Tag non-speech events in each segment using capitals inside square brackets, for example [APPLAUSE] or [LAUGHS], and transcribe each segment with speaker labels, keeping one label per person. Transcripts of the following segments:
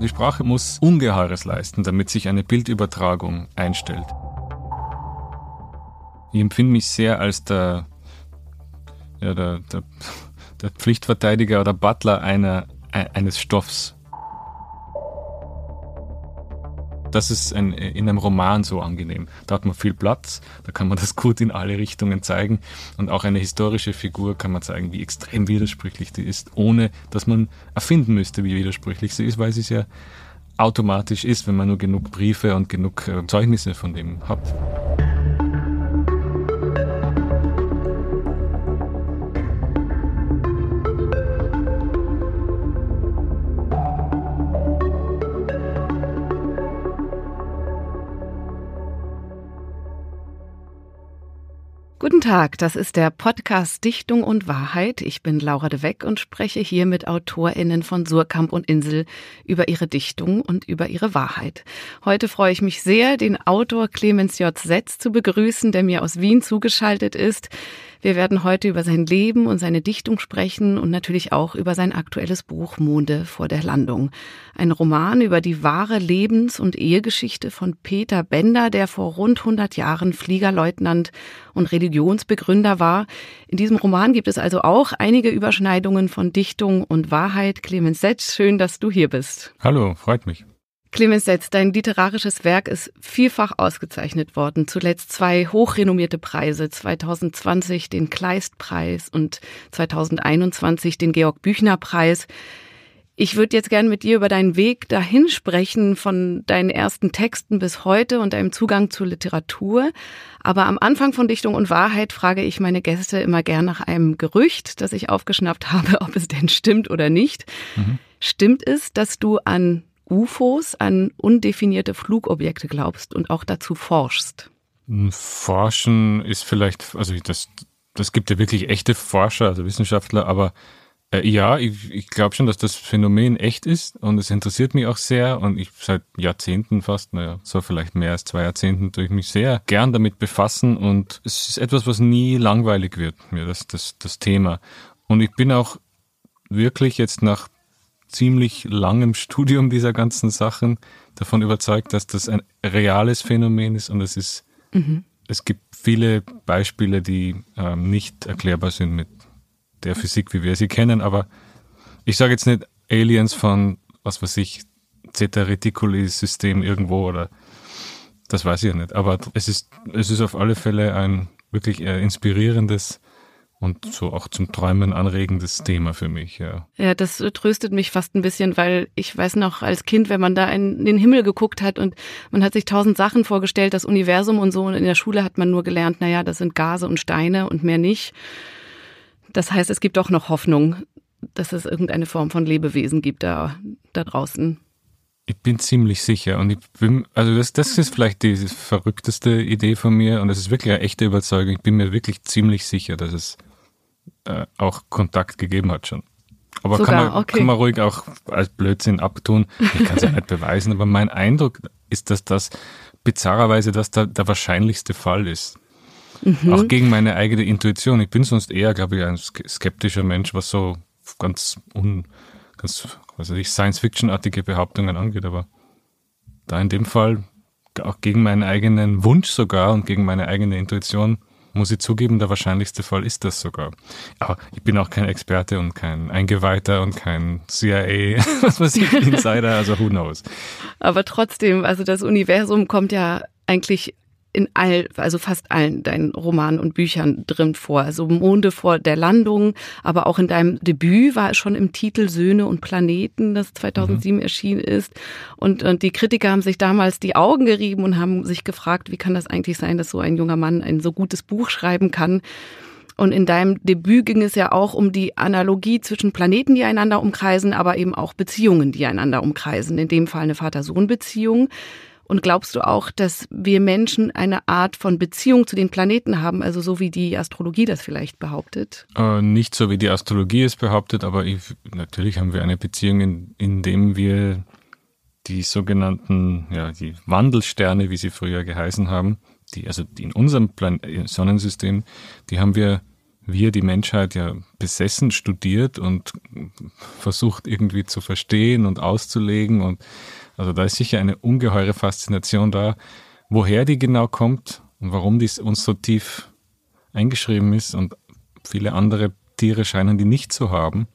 Speaker 1: Die Sprache muss Ungeheures leisten, damit sich eine Bildübertragung einstellt. Ich empfinde mich sehr als der, ja, der, der, der Pflichtverteidiger oder Butler einer, eines Stoffs. Das ist ein, in einem Roman so angenehm. Da hat man viel Platz, da kann man das gut in alle Richtungen zeigen und auch eine historische Figur kann man zeigen, wie extrem widersprüchlich die ist, ohne dass man erfinden müsste, wie widersprüchlich sie ist, weil sie es ja automatisch ist, wenn man nur genug Briefe und genug äh, Zeugnisse von dem hat.
Speaker 2: Guten Tag, das ist der Podcast Dichtung und Wahrheit. Ich bin Laura de Weck und spreche hier mit AutorInnen von Surkamp und Insel über ihre Dichtung und über ihre Wahrheit. Heute freue ich mich sehr, den Autor Clemens J. Setz zu begrüßen, der mir aus Wien zugeschaltet ist. Wir werden heute über sein Leben und seine Dichtung sprechen und natürlich auch über sein aktuelles Buch Monde vor der Landung. Ein Roman über die wahre Lebens- und Ehegeschichte von Peter Bender, der vor rund 100 Jahren Fliegerleutnant und Religionsbegründer war. In diesem Roman gibt es also auch einige Überschneidungen von Dichtung und Wahrheit. Clemens Setsch, schön, dass du hier bist.
Speaker 1: Hallo, freut mich.
Speaker 2: Clemens Setz, dein literarisches Werk ist vielfach ausgezeichnet worden. Zuletzt zwei hochrenommierte Preise, 2020 den Kleistpreis und 2021 den Georg Büchner Preis. Ich würde jetzt gern mit dir über deinen Weg dahin sprechen, von deinen ersten Texten bis heute und deinem Zugang zur Literatur. Aber am Anfang von Dichtung und Wahrheit frage ich meine Gäste immer gern nach einem Gerücht, das ich aufgeschnappt [LAUGHS] habe, ob es denn stimmt oder nicht. Mhm. Stimmt es, dass du an UFOs, an undefinierte Flugobjekte glaubst und auch dazu forschst?
Speaker 1: Hm, Forschen ist vielleicht, also das, das gibt ja wirklich echte Forscher, also Wissenschaftler, aber äh, ja, ich, ich glaube schon, dass das Phänomen echt ist und es interessiert mich auch sehr und ich seit Jahrzehnten fast, naja, so vielleicht mehr als zwei Jahrzehnten, tue ich mich sehr gern damit befassen und es ist etwas, was nie langweilig wird, mir das, das, das Thema. Und ich bin auch wirklich jetzt nach ziemlich langem Studium dieser ganzen Sachen davon überzeugt, dass das ein reales Phänomen ist und es ist, mhm. es gibt viele Beispiele, die ähm, nicht erklärbar sind mit der Physik, wie wir sie kennen, aber ich sage jetzt nicht Aliens von, was weiß ich, Zeta Reticuli System irgendwo oder das weiß ich ja nicht, aber es ist, es ist auf alle Fälle ein wirklich äh, inspirierendes und so auch zum Träumen anregendes Thema für mich, ja.
Speaker 2: Ja, das tröstet mich fast ein bisschen, weil ich weiß noch als Kind, wenn man da in den Himmel geguckt hat und man hat sich tausend Sachen vorgestellt, das Universum und so, und in der Schule hat man nur gelernt, naja, das sind Gase und Steine und mehr nicht. Das heißt, es gibt doch noch Hoffnung, dass es irgendeine Form von Lebewesen gibt da, da draußen.
Speaker 1: Ich bin ziemlich sicher und ich bin, also das, das ist vielleicht die verrückteste Idee von mir und das ist wirklich eine echte Überzeugung. Ich bin mir wirklich ziemlich sicher, dass es äh, auch Kontakt gegeben hat schon. Aber Sogar, kann, man, okay. kann man ruhig auch als Blödsinn abtun. Ich kann es ja [LAUGHS] nicht beweisen, aber mein Eindruck ist, dass das bizarrerweise das der, der wahrscheinlichste Fall ist. Mhm. Auch gegen meine eigene Intuition. Ich bin sonst eher, glaube ich, ein skeptischer Mensch, was so ganz un, ganz, was weiß ich, Science-Fiction-artige Behauptungen angeht, aber da in dem Fall auch gegen meinen eigenen Wunsch sogar und gegen meine eigene Intuition muss ich zugeben, der wahrscheinlichste Fall ist das sogar. Aber ich bin auch kein Experte und kein Eingeweihter und kein CIA, [LAUGHS] was weiß ich, Insider, also who knows.
Speaker 2: Aber trotzdem, also das Universum kommt ja eigentlich in all, also fast allen deinen Romanen und Büchern drin vor. Also Monde vor der Landung, aber auch in deinem Debüt war es schon im Titel Söhne und Planeten, das 2007 mhm. erschienen ist. Und, und die Kritiker haben sich damals die Augen gerieben und haben sich gefragt, wie kann das eigentlich sein, dass so ein junger Mann ein so gutes Buch schreiben kann. Und in deinem Debüt ging es ja auch um die Analogie zwischen Planeten, die einander umkreisen, aber eben auch Beziehungen, die einander umkreisen. In dem Fall eine Vater-Sohn-Beziehung. Und glaubst du auch, dass wir Menschen eine Art von Beziehung zu den Planeten haben, also so wie die Astrologie das vielleicht behauptet?
Speaker 1: Äh, nicht so wie die Astrologie es behauptet, aber ich, natürlich haben wir eine Beziehung, in, in dem wir die sogenannten, ja, die Wandelsterne, wie sie früher geheißen haben, die, also die in unserem Plan Sonnensystem, die haben wir wir, die Menschheit, ja besessen studiert und versucht irgendwie zu verstehen und auszulegen. Und also da ist sicher eine ungeheure Faszination da. Woher die genau kommt und warum dies uns so tief eingeschrieben ist und viele andere Tiere scheinen die nicht zu haben.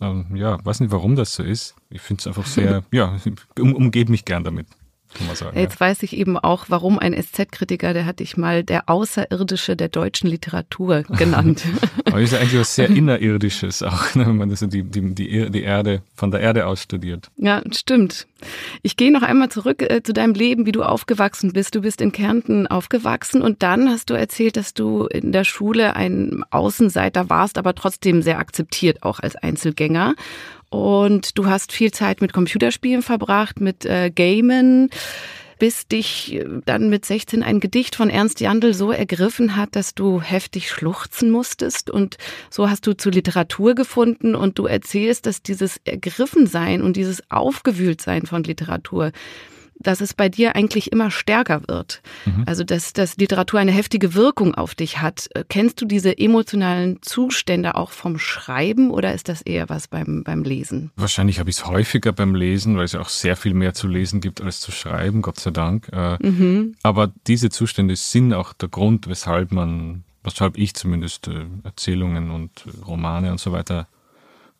Speaker 1: Ähm, ja, weiß nicht, warum das so ist. Ich finde es einfach sehr, [LAUGHS] ja, um, umgebe mich gern damit. Kann man sagen,
Speaker 2: Jetzt ja. weiß ich eben auch, warum ein SZ-Kritiker, der hat dich mal der Außerirdische der deutschen Literatur [LAUGHS] genannt.
Speaker 1: Aber ist ja eigentlich was sehr Innerirdisches auch, ne, wenn man das die, die, die Erde von der Erde aus studiert.
Speaker 2: Ja, stimmt. Ich gehe noch einmal zurück äh, zu deinem Leben, wie du aufgewachsen bist. Du bist in Kärnten aufgewachsen und dann hast du erzählt, dass du in der Schule ein Außenseiter warst, aber trotzdem sehr akzeptiert, auch als Einzelgänger. Und du hast viel Zeit mit Computerspielen verbracht, mit äh, Gamen, bis dich äh, dann mit 16 ein Gedicht von Ernst Jandl so ergriffen hat, dass du heftig schluchzen musstest. Und so hast du zu Literatur gefunden und du erzählst, dass dieses Ergriffensein und dieses Aufgewühltsein von Literatur dass es bei dir eigentlich immer stärker wird. Mhm. Also dass, dass Literatur eine heftige Wirkung auf dich hat. Äh, kennst du diese emotionalen Zustände auch vom Schreiben oder ist das eher was beim, beim Lesen?
Speaker 1: Wahrscheinlich habe ich es häufiger beim Lesen, weil es ja auch sehr viel mehr zu lesen gibt als zu schreiben, Gott sei Dank. Äh, mhm. Aber diese Zustände sind auch der Grund, weshalb man, weshalb ich zumindest äh, Erzählungen und Romane und so weiter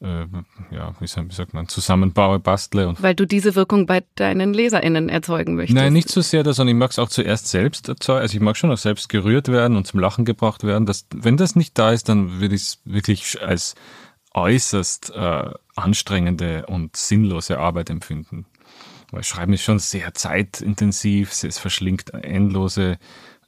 Speaker 1: äh, ja, wie sagt man, zusammenbaue, bastle. Und
Speaker 2: Weil du diese Wirkung bei deinen LeserInnen erzeugen möchtest.
Speaker 1: Nein, nicht so sehr, sondern ich mag es auch zuerst selbst erzeugen. Also ich mag schon auch selbst gerührt werden und zum Lachen gebracht werden. Das, wenn das nicht da ist, dann würde ich es wirklich als äußerst äh, anstrengende und sinnlose Arbeit empfinden. Weil Schreiben ist schon sehr zeitintensiv, es verschlingt endlose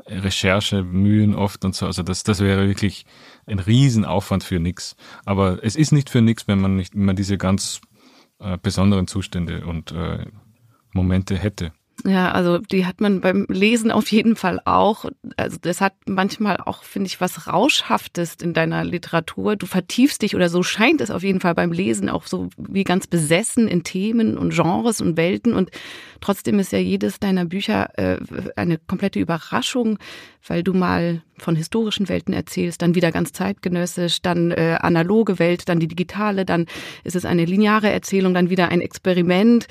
Speaker 1: Recherchemühen oft und so. Also das, das wäre wirklich ein Riesenaufwand für nichts. Aber es ist nicht für nichts, wenn man nicht immer diese ganz äh, besonderen Zustände und äh, Momente hätte.
Speaker 2: Ja, also die hat man beim Lesen auf jeden Fall auch. Also das hat manchmal auch, finde ich, was Rauschhaftes in deiner Literatur. Du vertiefst dich oder so scheint es auf jeden Fall beim Lesen auch so wie ganz besessen in Themen und Genres und Welten. Und trotzdem ist ja jedes deiner Bücher äh, eine komplette Überraschung, weil du mal von historischen Welten erzählst, dann wieder ganz zeitgenössisch, dann äh, analoge Welt, dann die digitale, dann ist es eine lineare Erzählung, dann wieder ein Experiment.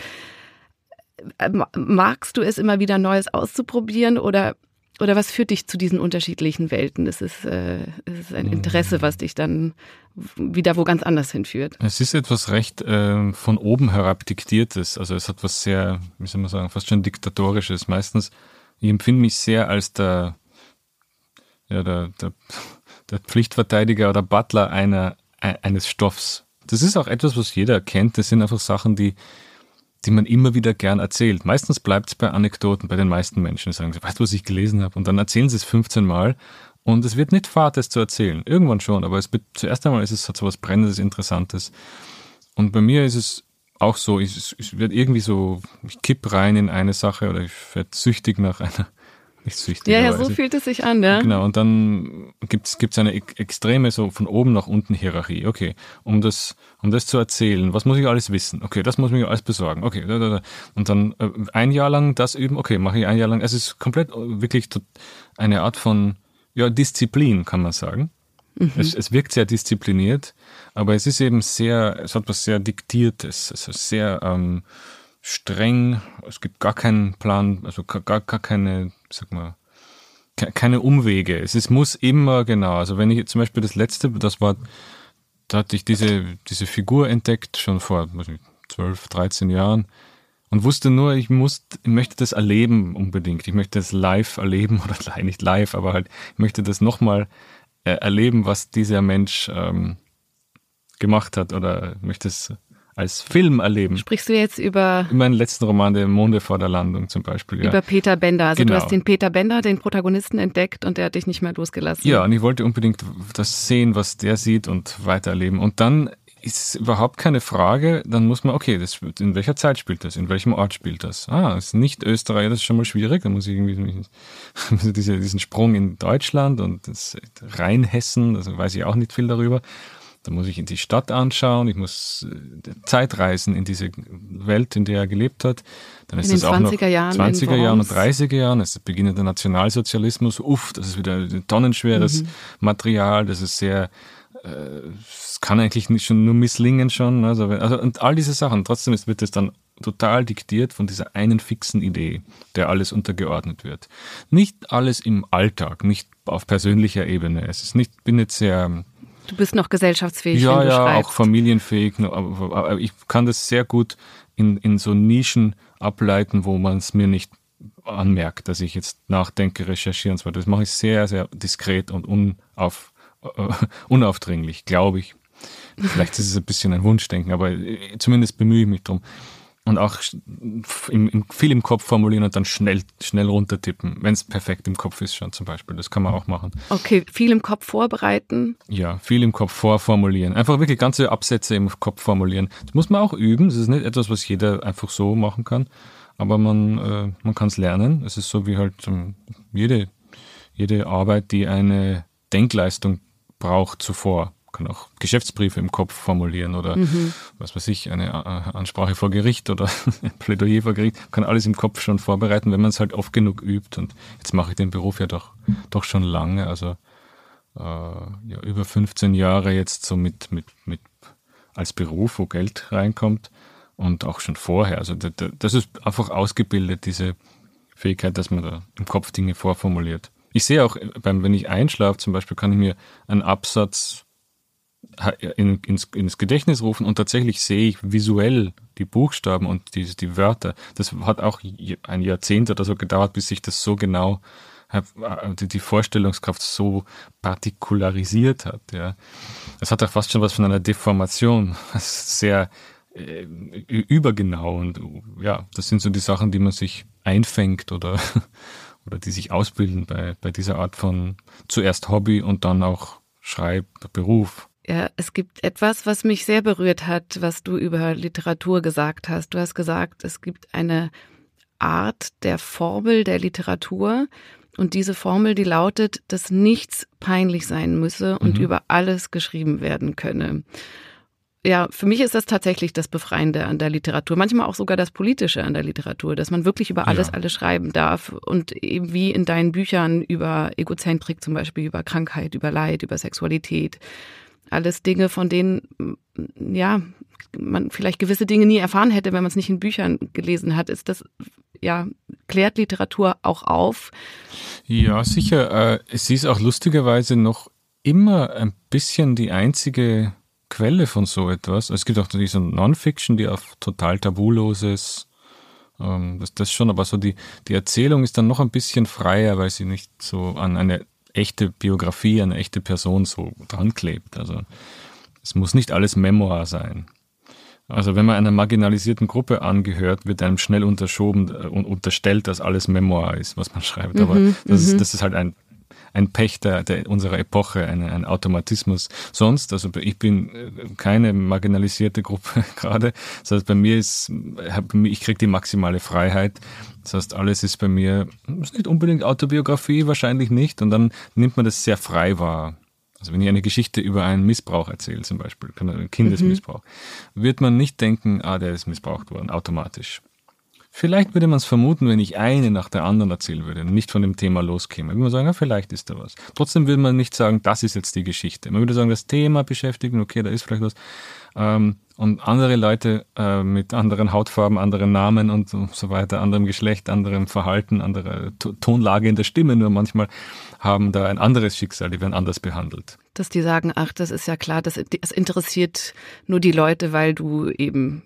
Speaker 2: Äh, magst du es immer wieder Neues auszuprobieren oder oder was führt dich zu diesen unterschiedlichen Welten? Es ist, äh, es ist ein Interesse, was dich dann wieder wo ganz anders hinführt.
Speaker 1: Es ist etwas recht äh, von oben herab diktiertes. Also es hat was sehr, wie soll man sagen, fast schon diktatorisches. Meistens, ich empfinde mich sehr als der, ja, der, der, der Pflichtverteidiger oder Butler einer, eines Stoffs. Das ist auch etwas, was jeder kennt. Das sind einfach Sachen, die die man immer wieder gern erzählt. Meistens bleibt es bei Anekdoten bei den meisten Menschen. Sagen, weißt du, was ich gelesen habe? Und dann erzählen sie es 15 Mal und es wird nicht fad, es zu erzählen. Irgendwann schon, aber es wird, zuerst einmal ist es hat so was Brennendes, Interessantes. Und bei mir ist es auch so, ich, ich werde irgendwie so, ich kipp rein in eine Sache oder ich werde süchtig nach einer nicht süchtig.
Speaker 2: Ja, ja, so fühlt es sich an, ja.
Speaker 1: Genau, und dann gibt's gibt's eine extreme so von oben nach unten Hierarchie. Okay, um das um das zu erzählen, was muss ich alles wissen? Okay, das muss ich mir alles besorgen. Okay, da, da, da. und dann äh, ein Jahr lang das üben. Okay, mache ich ein Jahr lang. Es ist komplett äh, wirklich eine Art von ja Disziplin, kann man sagen. Mhm. Es, es wirkt sehr diszipliniert, aber es ist eben sehr, es hat was sehr diktiertes, es ist sehr ähm, streng. Es gibt gar keinen Plan, also gar, gar keine, sag mal, keine Umwege. Es ist, muss immer genau. Also wenn ich zum Beispiel das letzte, das war, da hatte ich diese, diese Figur entdeckt, schon vor nicht, 12, 13 Jahren und wusste nur, ich muss, ich möchte das erleben unbedingt. Ich möchte das live erleben [LAUGHS] oder nicht live, aber halt, ich möchte das nochmal äh, erleben, was dieser Mensch ähm, gemacht hat oder möchte es als Film erleben.
Speaker 2: Sprichst du jetzt über...
Speaker 1: In meinem letzten Roman, der Monde vor der Landung zum Beispiel.
Speaker 2: Ja. Über Peter Bender. Also genau. du hast den Peter Bender, den Protagonisten entdeckt und der hat dich nicht mehr losgelassen.
Speaker 1: Ja, und ich wollte unbedingt das sehen, was der sieht und weitererleben. Und dann ist überhaupt keine Frage, dann muss man, okay, das, in welcher Zeit spielt das? In welchem Ort spielt das? Ah, ist nicht Österreich, das ist schon mal schwierig. Dann muss ich irgendwie [LAUGHS] diese, diesen Sprung in Deutschland und das Rheinhessen, also weiß ich auch nicht viel darüber. Da muss ich in die Stadt anschauen, ich muss äh, Zeitreisen in diese Welt, in der er gelebt hat. Dann ist
Speaker 2: in
Speaker 1: das auch noch
Speaker 2: 20er Jahren
Speaker 1: 20er Jahren und 30er Jahren, das ist Beginn der Nationalsozialismus. Uff, das ist wieder tonnenschweres mhm. Material, das ist sehr es kann eigentlich nicht schon nur misslingen schon. Also, also und all diese Sachen. Trotzdem ist, wird es dann total diktiert von dieser einen fixen Idee, der alles untergeordnet wird. Nicht alles im Alltag, nicht auf persönlicher Ebene. Es ist nicht, bin jetzt sehr.
Speaker 2: Du bist noch gesellschaftsfähig.
Speaker 1: Ja, ja, schreibst. auch familienfähig. Aber ich kann das sehr gut in, in so Nischen ableiten, wo man es mir nicht anmerkt, dass ich jetzt nachdenke, recherchiere und so weiter. Das mache ich sehr, sehr diskret und unauf, uh, unaufdringlich, glaube ich. Vielleicht ist es ein bisschen ein Wunschdenken, aber äh, zumindest bemühe ich mich darum und auch im, im, viel im Kopf formulieren und dann schnell, schnell runtertippen, wenn es perfekt im Kopf ist schon zum Beispiel. Das kann man auch machen.
Speaker 2: Okay, viel im Kopf vorbereiten.
Speaker 1: Ja, viel im Kopf vorformulieren. Einfach wirklich ganze Absätze im Kopf formulieren. Das muss man auch üben. Das ist nicht etwas, was jeder einfach so machen kann. Aber man, äh, man kann es lernen. Es ist so wie halt um, jede, jede Arbeit, die eine Denkleistung braucht zuvor kann auch Geschäftsbriefe im Kopf formulieren oder mhm. was weiß ich, eine äh, Ansprache vor Gericht oder [LAUGHS] ein Plädoyer vor Gericht, kann alles im Kopf schon vorbereiten, wenn man es halt oft genug übt. Und jetzt mache ich den Beruf ja doch, doch schon lange, also äh, ja, über 15 Jahre jetzt so mit, mit, mit als Beruf, wo Geld reinkommt und auch schon vorher. Also das ist einfach ausgebildet, diese Fähigkeit, dass man da im Kopf Dinge vorformuliert. Ich sehe auch, beim, wenn ich einschlafe zum Beispiel, kann ich mir einen Absatz in, ins, ins Gedächtnis rufen und tatsächlich sehe ich visuell die Buchstaben und die, die Wörter. Das hat auch ein Jahrzehnt oder so gedauert, bis ich das so genau äh, die Vorstellungskraft so partikularisiert hat. Ja, es hat auch fast schon was von einer Deformation, [LAUGHS] sehr äh, übergenau und ja, das sind so die Sachen, die man sich einfängt oder [LAUGHS] oder die sich ausbilden bei bei dieser Art von zuerst Hobby und dann auch Schreibberuf.
Speaker 2: Ja, es gibt etwas, was mich sehr berührt hat, was du über Literatur gesagt hast. Du hast gesagt, es gibt eine Art der Formel der Literatur. Und diese Formel, die lautet, dass nichts peinlich sein müsse und mhm. über alles geschrieben werden könne. Ja, für mich ist das tatsächlich das Befreiende an der Literatur. Manchmal auch sogar das Politische an der Literatur, dass man wirklich über alles, ja. alles schreiben darf. Und eben wie in deinen Büchern über Egozentrik zum Beispiel, über Krankheit, über Leid, über Sexualität alles Dinge, von denen, ja, man vielleicht gewisse Dinge nie erfahren hätte, wenn man es nicht in Büchern gelesen hat. Ist das, ja, klärt Literatur auch auf?
Speaker 1: Ja, sicher. Äh, sie ist auch lustigerweise noch immer ein bisschen die einzige Quelle von so etwas. Es gibt auch so Non-Fiction, die auf total tabuloses, ähm, das, das schon, aber so die, die Erzählung ist dann noch ein bisschen freier, weil sie nicht so an eine echte Biografie, eine echte Person so dran klebt. Also es muss nicht alles Memoir sein. Also wenn man einer marginalisierten Gruppe angehört, wird einem schnell unterschoben äh, und unterstellt, dass alles Memoir ist, was man schreibt. Aber mhm, das, ist, mhm. das ist halt ein, ein Pech der, der unserer Epoche, ein, ein Automatismus. Sonst, also ich bin äh, keine marginalisierte Gruppe [LAUGHS] gerade. Das heißt, bei mir ist, ich kriege die maximale Freiheit das heißt, alles ist bei mir, ist nicht unbedingt Autobiografie, wahrscheinlich nicht. Und dann nimmt man das sehr frei wahr. Also wenn ich eine Geschichte über einen Missbrauch erzähle, zum Beispiel, Kindesmissbrauch, mhm. wird man nicht denken, ah, der ist missbraucht worden, automatisch. Vielleicht würde man es vermuten, wenn ich eine nach der anderen erzählen würde und nicht von dem Thema loskäme. Würde man sagen, ja, vielleicht ist da was. Trotzdem würde man nicht sagen, das ist jetzt die Geschichte. Man würde sagen, das Thema beschäftigen, okay, da ist vielleicht was. Ähm, und andere Leute äh, mit anderen Hautfarben, anderen Namen und so weiter, anderem Geschlecht, anderem Verhalten, anderer Tonlage in der Stimme nur manchmal haben da ein anderes Schicksal, die werden anders behandelt.
Speaker 2: Dass die sagen, ach, das ist ja klar, das, das interessiert nur die Leute, weil du eben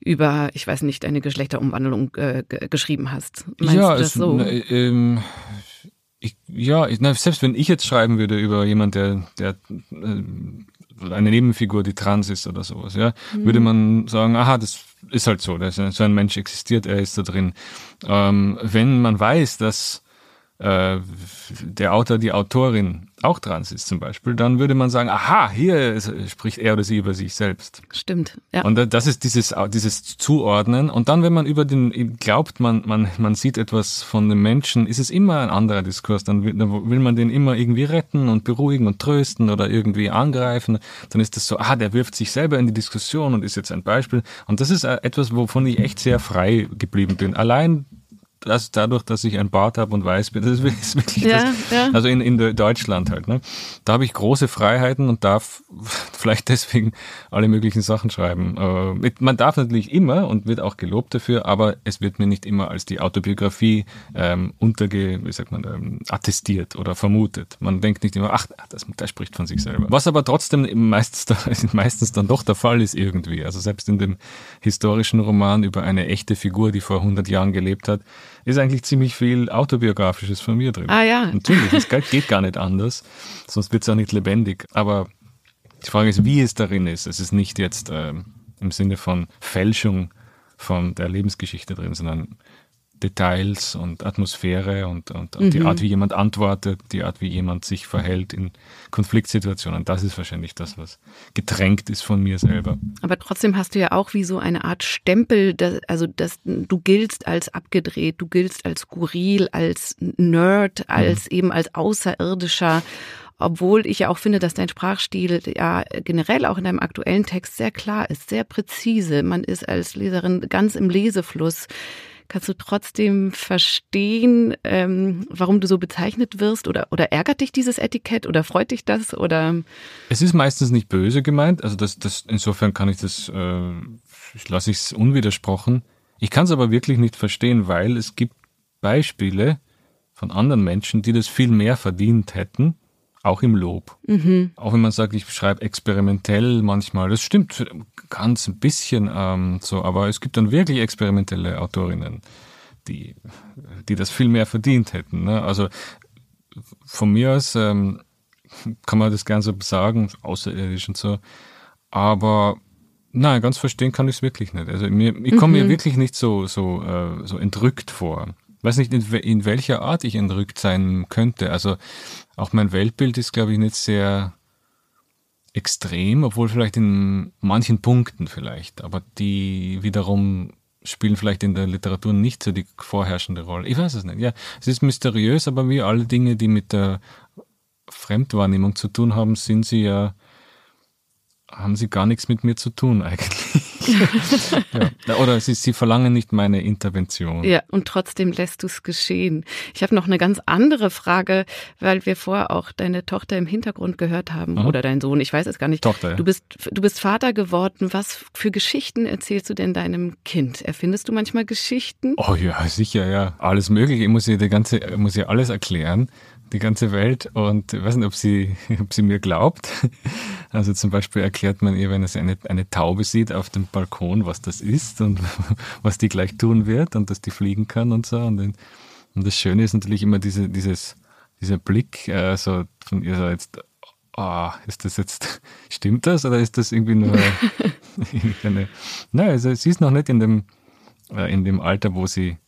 Speaker 2: über, ich weiß nicht, eine Geschlechterumwandlung äh, geschrieben hast.
Speaker 1: Meinst ja, du das so? Na, ähm, ich, ja, na, selbst wenn ich jetzt schreiben würde über jemand, der, der äh, eine Nebenfigur, die trans ist oder sowas, ja, mhm. würde man sagen, aha, das ist halt so, das, so ein Mensch existiert, er ist da drin. Ähm, wenn man weiß, dass äh, der Autor, die Autorin auch trans ist zum Beispiel, dann würde man sagen, aha, hier spricht er oder sie über sich selbst.
Speaker 2: Stimmt, ja.
Speaker 1: Und das ist dieses, dieses Zuordnen. Und dann, wenn man über den glaubt, man, man, man sieht etwas von dem Menschen, ist es immer ein anderer Diskurs. Dann will, dann will man den immer irgendwie retten und beruhigen und trösten oder irgendwie angreifen. Dann ist das so, ah, der wirft sich selber in die Diskussion und ist jetzt ein Beispiel. Und das ist äh, etwas, wovon ich echt sehr frei geblieben bin. Allein das dadurch, dass ich ein Bart habe und weiß bin, [LAUGHS] das ist wirklich ja, das, ja. also in, in Deutschland halt, ne? Da habe ich große Freiheiten und darf [LAUGHS] vielleicht deswegen alle möglichen Sachen schreiben. Äh, man darf natürlich immer und wird auch gelobt dafür, aber es wird mir nicht immer als die Autobiografie ähm, unterge, wie sagt man, ähm, attestiert oder vermutet. Man denkt nicht immer, ach, das, das spricht von sich selber. Was aber trotzdem meistens, [LAUGHS] meistens dann doch der Fall ist irgendwie. Also selbst in dem historischen Roman über eine echte Figur, die vor 100 Jahren gelebt hat, ist eigentlich ziemlich viel Autobiografisches von mir drin.
Speaker 2: Ah ja.
Speaker 1: Natürlich, es [LAUGHS] geht gar nicht anders, sonst wird es auch nicht lebendig. Aber die Frage ist, wie es darin ist. Es ist nicht jetzt äh, im Sinne von Fälschung von der Lebensgeschichte drin, sondern Details und Atmosphäre und, und, mhm. die Art, wie jemand antwortet, die Art, wie jemand sich verhält in Konfliktsituationen. Das ist wahrscheinlich das, was getränkt ist von mir selber.
Speaker 2: Aber trotzdem hast du ja auch wie so eine Art Stempel, dass, also dass du giltst als abgedreht, du giltst als skurril, als Nerd, als mhm. eben als Außerirdischer obwohl ich ja auch finde, dass dein Sprachstil ja generell auch in deinem aktuellen Text sehr klar ist, sehr präzise. Man ist als Leserin ganz im Lesefluss. Kannst du trotzdem verstehen, ähm, warum du so bezeichnet wirst? Oder, oder ärgert dich dieses Etikett oder freut dich das? Oder?
Speaker 1: Es ist meistens nicht böse gemeint. Also das, das, insofern kann ich das, äh, lasse ich es unwidersprochen. Ich kann es aber wirklich nicht verstehen, weil es gibt Beispiele von anderen Menschen, die das viel mehr verdient hätten auch im Lob. Mhm. Auch wenn man sagt, ich schreibe experimentell manchmal, das stimmt ganz ein bisschen ähm, so, aber es gibt dann wirklich experimentelle Autorinnen, die, die das viel mehr verdient hätten. Ne? Also von mir aus ähm, kann man das gern so sagen, außerirdisch und so, aber nein, ganz verstehen kann ich es wirklich nicht. Also mir, ich komme mhm. mir wirklich nicht so, so, äh, so entrückt vor weiß nicht, in, in, welcher Art ich entrückt sein könnte. Also auch mein Weltbild ist, glaube ich, nicht sehr extrem, obwohl vielleicht in manchen Punkten vielleicht, aber die wiederum spielen vielleicht in der Literatur nicht so die vorherrschende Rolle. Ich weiß es nicht. Ja, es ist mysteriös, aber wie alle Dinge, die mit der Fremdwahrnehmung zu tun haben, sind sie ja haben sie gar nichts mit mir zu tun eigentlich. [LAUGHS] ja. Oder sie, sie verlangen nicht meine Intervention.
Speaker 2: Ja, und trotzdem lässt du es geschehen. Ich habe noch eine ganz andere Frage, weil wir vorher auch deine Tochter im Hintergrund gehört haben Aha. oder dein Sohn, ich weiß es gar nicht.
Speaker 1: Tochter, ja.
Speaker 2: Du bist, du bist Vater geworden. Was für Geschichten erzählst du denn deinem Kind? Erfindest du manchmal Geschichten?
Speaker 1: Oh ja, sicher, ja. Alles Mögliche. Ich muss ihr die ganze, muss ihr alles erklären die ganze Welt und ich weiß nicht, ob sie, [LAUGHS] ob sie mir glaubt. Also zum Beispiel erklärt man ihr, wenn sie eine, eine Taube sieht auf dem Balkon, was das ist und [LAUGHS] was die gleich tun wird und dass die fliegen kann und so. Und, und das Schöne ist natürlich immer diese, dieses, dieser Blick äh, so von ihr so jetzt, oh, ist das jetzt, [LAUGHS] stimmt das oder ist das irgendwie nur [LAUGHS] eine, nein, also sie ist noch nicht in dem, äh, in dem Alter, wo sie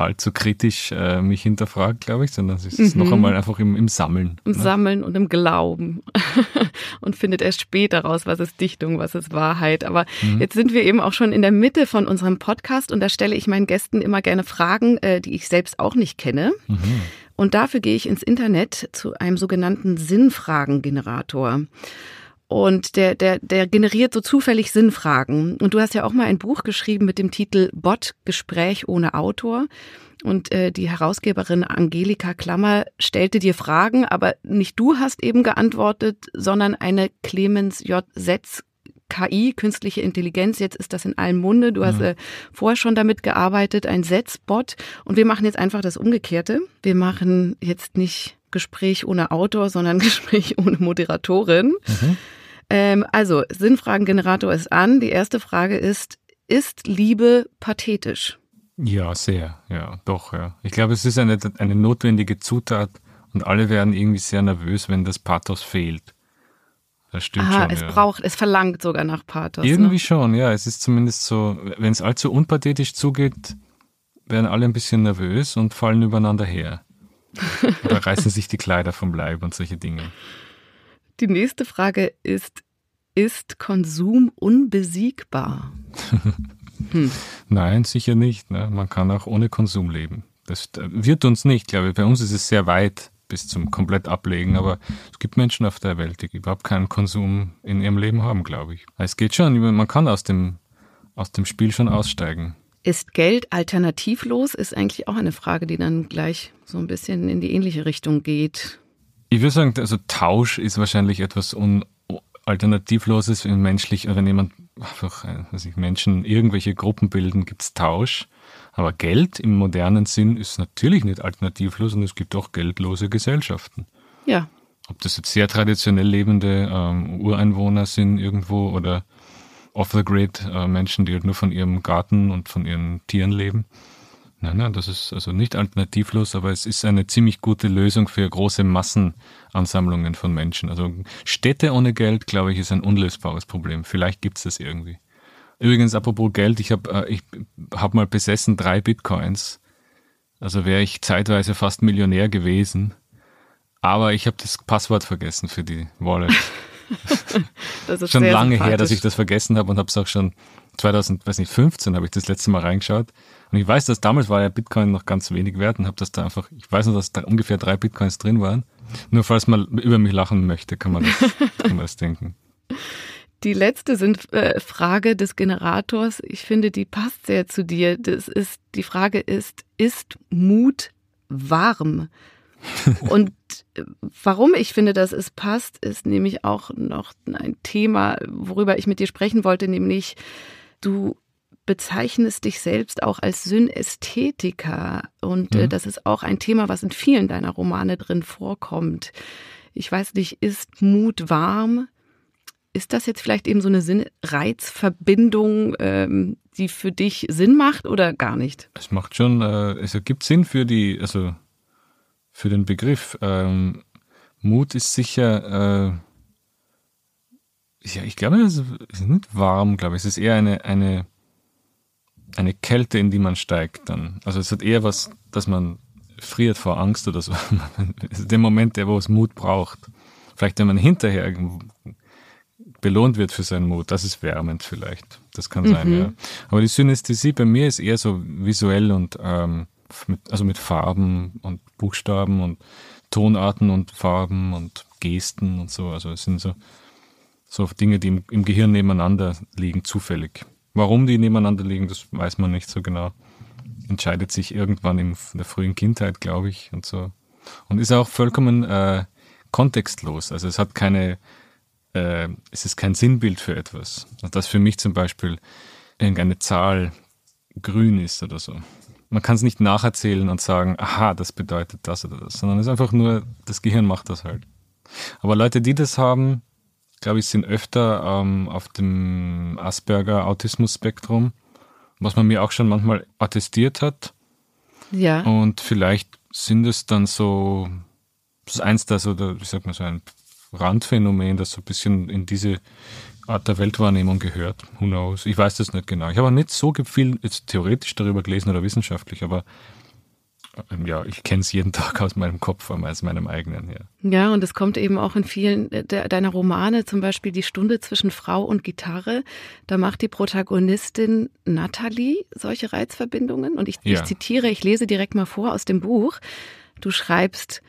Speaker 1: allzu kritisch äh, mich hinterfragt, glaube ich, sondern es ist mhm. noch einmal einfach im, im Sammeln.
Speaker 2: Im ne? Sammeln und im Glauben. [LAUGHS] und findet erst später raus, was ist Dichtung, was ist Wahrheit. Aber mhm. jetzt sind wir eben auch schon in der Mitte von unserem Podcast und da stelle ich meinen Gästen immer gerne Fragen, äh, die ich selbst auch nicht kenne. Mhm. Und dafür gehe ich ins Internet zu einem sogenannten Sinnfragengenerator. Und der, der, der generiert so zufällig Sinnfragen. Und du hast ja auch mal ein Buch geschrieben mit dem Titel Bot Gespräch ohne Autor. Und äh, die Herausgeberin Angelika Klammer stellte dir Fragen, aber nicht du hast eben geantwortet, sondern eine Clemens J. Setz KI, künstliche Intelligenz, jetzt ist das in allem Munde. Du hast äh, vorher schon damit gearbeitet, ein Setzbot. Und wir machen jetzt einfach das Umgekehrte. Wir machen jetzt nicht Gespräch ohne Autor, sondern [LAUGHS] Gespräch ohne Moderatorin. Mhm. Ähm, also, Sinnfragengenerator ist an. Die erste Frage ist, ist Liebe pathetisch?
Speaker 1: Ja, sehr, ja, doch, ja. Ich glaube, es ist eine, eine notwendige Zutat und alle werden irgendwie sehr nervös, wenn das Pathos fehlt. Das stimmt Aha, schon.
Speaker 2: Es
Speaker 1: ja.
Speaker 2: braucht, es verlangt sogar nach Pathos.
Speaker 1: Irgendwie
Speaker 2: ne?
Speaker 1: schon, ja. Es ist zumindest so, wenn es allzu unpathetisch zugeht, werden alle ein bisschen nervös und fallen übereinander her. [LAUGHS] Oder reißen sich die Kleider vom Leib und solche Dinge.
Speaker 2: Die nächste Frage ist, ist Konsum unbesiegbar? [LAUGHS]
Speaker 1: hm. Nein, sicher nicht. Ne? Man kann auch ohne Konsum leben. Das wird uns nicht, glaube ich. Bei uns ist es sehr weit bis zum komplett ablegen, aber es gibt Menschen auf der Welt, die überhaupt keinen Konsum in ihrem Leben haben, glaube ich. Es geht schon, man kann aus dem, aus dem Spiel schon aussteigen.
Speaker 2: Ist Geld alternativlos? Ist eigentlich auch eine Frage, die dann gleich so ein bisschen in die ähnliche Richtung geht.
Speaker 1: Ich würde sagen, also Tausch ist wahrscheinlich etwas un Alternativloses, wenn menschlich, wenn jemand einfach, äh, weiß ich, Menschen irgendwelche Gruppen bilden, gibt es Tausch. Aber Geld im modernen Sinn ist natürlich nicht alternativlos und es gibt auch geldlose Gesellschaften.
Speaker 2: Ja.
Speaker 1: Ob das jetzt sehr traditionell lebende ähm, Ureinwohner sind irgendwo oder off-the-grid äh, Menschen, die halt nur von ihrem Garten und von ihren Tieren leben. Nein, nein, das ist also nicht alternativlos, aber es ist eine ziemlich gute Lösung für große Massenansammlungen von Menschen. Also Städte ohne Geld, glaube ich, ist ein unlösbares Problem. Vielleicht gibt es das irgendwie. Übrigens, apropos Geld, ich habe äh, ich hab mal besessen drei Bitcoins. Also wäre ich zeitweise fast Millionär gewesen. Aber ich habe das Passwort vergessen für die Wallet. [LAUGHS] das ist schon lange her, dass ich das vergessen habe und habe es auch schon 2015 habe ich das letzte Mal reingeschaut. Und ich weiß, dass damals war ja Bitcoin noch ganz wenig wert und habe das da einfach, ich weiß nur, dass da ungefähr drei Bitcoins drin waren. Nur falls man über mich lachen möchte, kann man das, kann man das denken.
Speaker 2: Die letzte sind, äh, Frage des Generators. Ich finde, die passt sehr zu dir. Das ist, die Frage ist, ist Mut warm? [LAUGHS] Und äh, warum ich finde, dass es passt, ist nämlich auch noch ein Thema, worüber ich mit dir sprechen wollte, nämlich du bezeichnest dich selbst auch als Synästhetiker und äh, mhm. das ist auch ein Thema, was in vielen deiner Romane drin vorkommt. Ich weiß nicht, ist Mut warm? Ist das jetzt vielleicht eben so eine Sinn-Reizverbindung, ähm, die für dich Sinn macht oder gar nicht?
Speaker 1: Es macht schon, äh, es ergibt Sinn für die, also für den Begriff. Ähm, Mut ist sicher, äh, ja, ich glaube, es ist nicht warm, glaube ich. Es ist eher eine, eine, eine Kälte, in die man steigt dann. Also es hat eher was, dass man friert vor Angst oder so. [LAUGHS] es ist der Moment, der wo es Mut braucht. Vielleicht, wenn man hinterher belohnt wird für seinen Mut, das ist wärmend vielleicht. Das kann sein, mhm. ja. Aber die Synästhesie bei mir ist eher so visuell und ähm, mit, also mit Farben und Buchstaben und Tonarten und Farben und Gesten und so. Also es sind so, so Dinge, die im, im Gehirn nebeneinander liegen, zufällig. Warum die nebeneinander liegen, das weiß man nicht so genau. Entscheidet sich irgendwann in der frühen Kindheit, glaube ich, und so. Und ist auch vollkommen äh, kontextlos. Also es hat keine, äh, es ist kein Sinnbild für etwas. Also dass für mich zum Beispiel irgendeine Zahl grün ist oder so man kann es nicht nacherzählen und sagen, aha, das bedeutet das oder das, sondern es ist einfach nur, das Gehirn macht das halt. Aber Leute, die das haben, glaube ich, sind öfter ähm, auf dem Asperger-Autismus-Spektrum, was man mir auch schon manchmal attestiert hat.
Speaker 2: Ja.
Speaker 1: Und vielleicht sind es dann so, das ist eins das oder wie sagt man so ein Randphänomen, das so ein bisschen in diese Art der Weltwahrnehmung gehört. Who knows? Ich weiß das nicht genau. Ich habe nicht so viel jetzt theoretisch darüber gelesen oder wissenschaftlich, aber ja, ich kenne es jeden [LAUGHS] Tag aus meinem Kopf, als meinem eigenen. Ja.
Speaker 2: ja, und es kommt eben auch in vielen deiner Romane, zum Beispiel Die Stunde zwischen Frau und Gitarre. Da macht die Protagonistin Natalie solche Reizverbindungen. Und ich, ja. ich zitiere, ich lese direkt mal vor aus dem Buch. Du schreibst,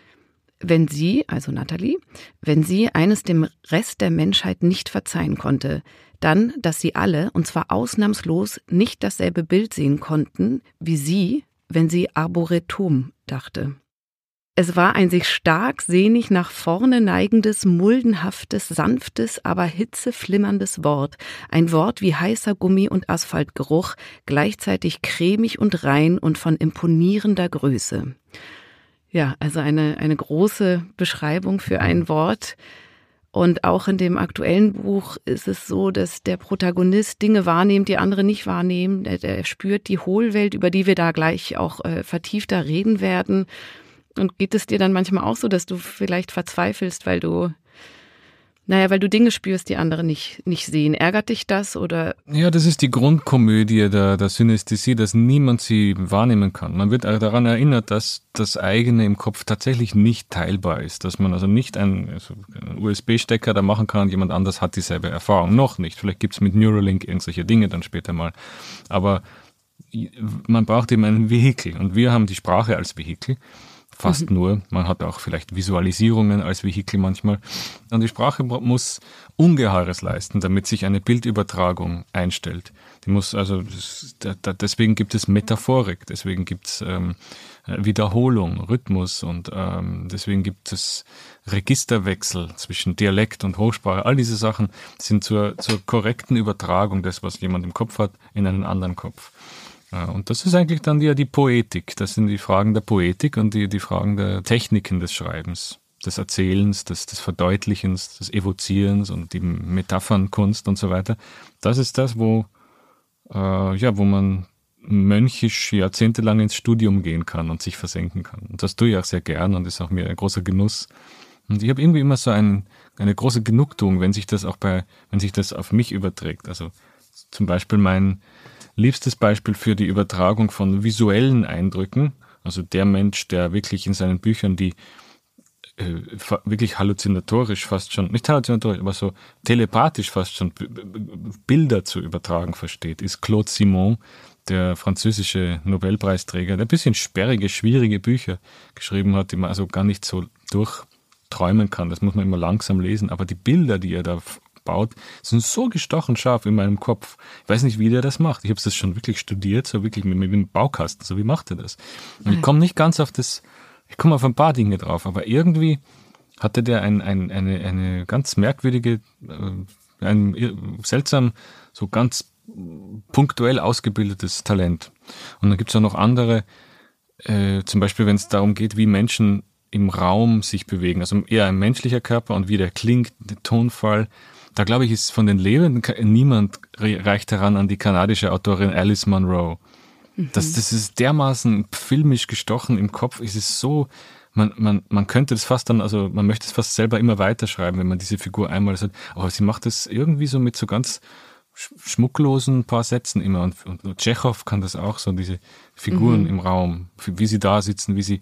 Speaker 2: wenn sie, also Natalie, wenn sie eines dem Rest der Menschheit nicht verzeihen konnte, dann, dass sie alle, und zwar ausnahmslos, nicht dasselbe Bild sehen konnten wie sie, wenn sie Arboretum dachte. Es war ein sich stark sehnig nach vorne neigendes, muldenhaftes, sanftes, aber hitzeflimmerndes Wort, ein Wort wie heißer Gummi und Asphaltgeruch, gleichzeitig cremig und rein und von imponierender Größe. Ja, also eine, eine große Beschreibung für ein Wort. Und auch in dem aktuellen Buch ist es so, dass der Protagonist Dinge wahrnimmt, die andere nicht wahrnehmen. Er, er spürt die Hohlwelt, über die wir da gleich auch äh, vertiefter reden werden. Und geht es dir dann manchmal auch so, dass du vielleicht verzweifelst, weil du Naja, weil du Dinge spürst, die andere nicht, nicht sehen. Ärgert dich das oder?
Speaker 1: Ja, das ist die Grundkomödie der, der Synästhesie, dass niemand sie wahrnehmen kann. Man wird daran erinnert, dass das eigene im Kopf tatsächlich nicht teilbar ist. Dass man also nicht einen, also einen USB-Stecker da machen kann und jemand anders hat dieselbe Erfahrung. Noch nicht. Vielleicht gibt's mit Neuralink irgendwelche Dinge dann später mal. Aber man braucht eben ein Vehikel und wir haben die Sprache als Vehikel fast mhm. nur. Man hat auch vielleicht Visualisierungen als Vehikel manchmal. Und die Sprache muss Ungeheures leisten, damit sich eine Bildübertragung einstellt. Die muss also, deswegen gibt es Metaphorik, deswegen gibt es ähm, Wiederholung, Rhythmus und ähm, deswegen gibt es Registerwechsel zwischen Dialekt und Hochsprache. All diese Sachen sind zur, zur korrekten Übertragung des, was jemand im Kopf hat, in einen anderen Kopf. Und das ist eigentlich dann ja die Poetik. Das sind die Fragen der Poetik und die, die Fragen der Techniken des Schreibens, des Erzählens, des, des Verdeutlichens, des Evozierens und die Metaphernkunst und so weiter. Das ist das, wo, äh, ja, wo man mönchisch jahrzehntelang ins Studium gehen kann und sich versenken kann. Und das tue ich auch sehr gern und ist auch mir ein großer Genuss. Und ich habe irgendwie immer so ein, eine große Genugtuung, wenn sich das auch bei, wenn sich das auf mich überträgt. Also zum Beispiel mein, liebstes Beispiel für die Übertragung von visuellen Eindrücken. Also der Mensch, der wirklich in seinen Büchern die äh, wirklich halluzinatorisch fast schon, nicht halluzinatorisch, aber so telepathisch fast schon Bilder zu übertragen versteht, ist Claude Simon, der französische Nobelpreisträger, der ein bisschen sperrige, schwierige Bücher geschrieben hat, die man also gar nicht so durchträumen kann. Das muss man immer langsam lesen. Aber die Bilder, die er da baut, sind so gestochen scharf in meinem Kopf. Ich weiß nicht, wie der das macht. Ich habe das schon wirklich studiert, so wirklich mit, mit dem Baukasten. So wie macht er das? Und ich komme nicht ganz auf das, ich komme auf ein paar Dinge drauf, aber irgendwie hatte der ein, ein, eine, eine ganz merkwürdige, äh, ein seltsam, so ganz punktuell ausgebildetes Talent. Und dann gibt es auch noch andere, äh, zum Beispiel wenn es darum geht, wie Menschen im Raum sich bewegen, also eher ein menschlicher Körper und wie der klingt, der Tonfall, da glaube ich, ist von den Lebenden niemand reicht heran an die kanadische Autorin Alice Munro. Mhm. Das, das ist dermaßen filmisch gestochen im Kopf. Es ist so, man, man, man könnte das fast dann, also man möchte es fast selber immer weiterschreiben, wenn man diese Figur einmal sagt. Aber sie macht das irgendwie so mit so ganz schmucklosen paar Sätzen immer. Und, und, und Tschechow kann das auch so, diese Figuren mhm. im Raum, wie sie da sitzen, wie sie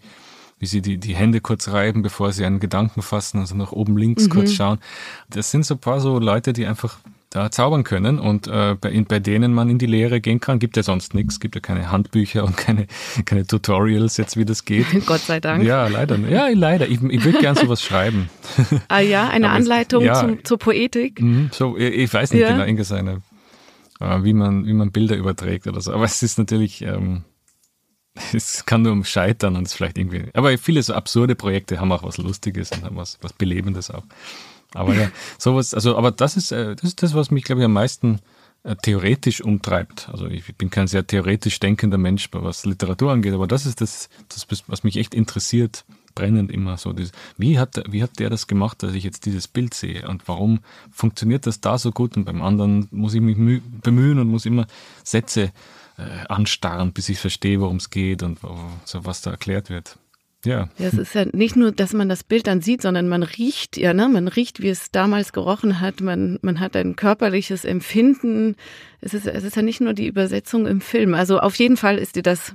Speaker 1: wie sie die, die Hände kurz reiben, bevor sie einen Gedanken fassen, also nach oben links mhm. kurz schauen. Das sind so ein paar so Leute, die einfach da zaubern können und äh, bei, bei denen man in die Lehre gehen kann. Gibt ja sonst nichts, gibt ja keine Handbücher und keine, keine Tutorials jetzt, wie das geht. [LAUGHS]
Speaker 2: Gott sei Dank.
Speaker 1: Ja, leider. Ja, leider. Ich, ich würde gern sowas schreiben. [LAUGHS]
Speaker 2: Ah ja, eine Anleitung es, ja, zum, zur Poetik.
Speaker 1: Mhm, so, ich weiß nicht ja. genau, irgendeine, äh, wie man, wie man Bilder überträgt oder so. Aber es ist natürlich, ähm, [LAUGHS] es kann nur um Scheitern und es vielleicht irgendwie. Aber viele so absurde Projekte haben auch was Lustiges und haben was, was Belebendes auch. Aber ja, [LAUGHS] sowas, also, aber das ist, äh, das ist das, was mich, glaube ich, am meisten äh, theoretisch umtreibt. Also ich bin kein sehr theoretisch denkender Mensch, was Literatur angeht, aber das ist das, das was mich echt interessiert, brennend immer so. Dieses, wie, hat, wie hat der das gemacht, dass ich jetzt dieses Bild sehe und warum funktioniert das da so gut und beim anderen muss ich mich bemühen und muss immer Sätze äh, anstarren, bis ich verstehe, worum es geht und so, was da erklärt wird. Ja.
Speaker 2: ja. Es ist ja nicht nur, dass man das Bild dann sieht, sondern man riecht, ja, ne? Man riecht, wie es damals gerochen hat. Man, man hat ein körperliches Empfinden. Es ist, es ist ja nicht nur die Übersetzung im Film. Also auf jeden Fall ist dir das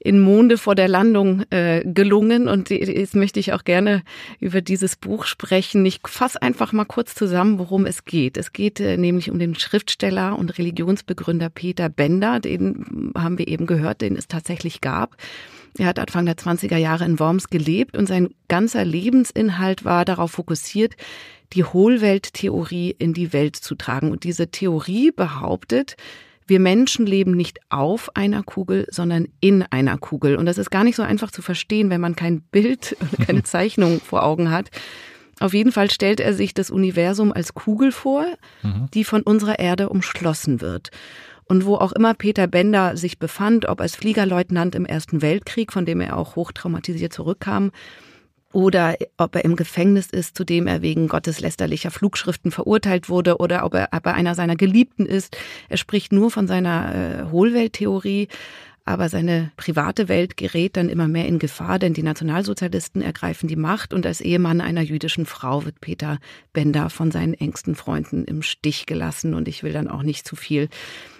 Speaker 2: in Monde vor der Landung äh, gelungen. Und jetzt möchte ich auch gerne über dieses Buch sprechen. Ich fasse einfach mal kurz zusammen, worum es geht. Es geht äh, nämlich um den Schriftsteller und Religionsbegründer Peter Bender. Den haben wir eben gehört, den es tatsächlich gab. Er hat Anfang der 20er Jahre in Worms gelebt und sein ganzer Lebensinhalt war darauf fokussiert, die Hohlwelttheorie in die Welt zu tragen. Und diese Theorie behauptet, wir Menschen leben nicht auf einer Kugel, sondern in einer Kugel. Und das ist gar nicht so einfach zu verstehen, wenn man kein Bild oder [LAUGHS] keine [LAUGHS] Zeichnung vor Augen hat. Auf jeden Fall stellt er sich das Universum als Kugel vor, mhm. die von unserer Erde umschlossen wird. Und wo auch immer Peter Bender sich befand, ob als Fliegerleutnant im Ersten Weltkrieg, von dem er auch hochtraumatisiert zurückkam, oder ob er im Gefängnis ist, zu dem er wegen gotteslästerlicher Flugschriften verurteilt wurde, oder ob er bei einer seiner Geliebten ist. Er spricht nur von seiner äh, Hohlwelttheorie. aber seine private Welt gerät dann immer mehr in Gefahr, denn die Nationalsozialisten ergreifen die Macht und als Ehemann einer jüdischen Frau wird Peter Bender von seinen engsten Freunden im Stich gelassen und ich will dann auch nicht zu viel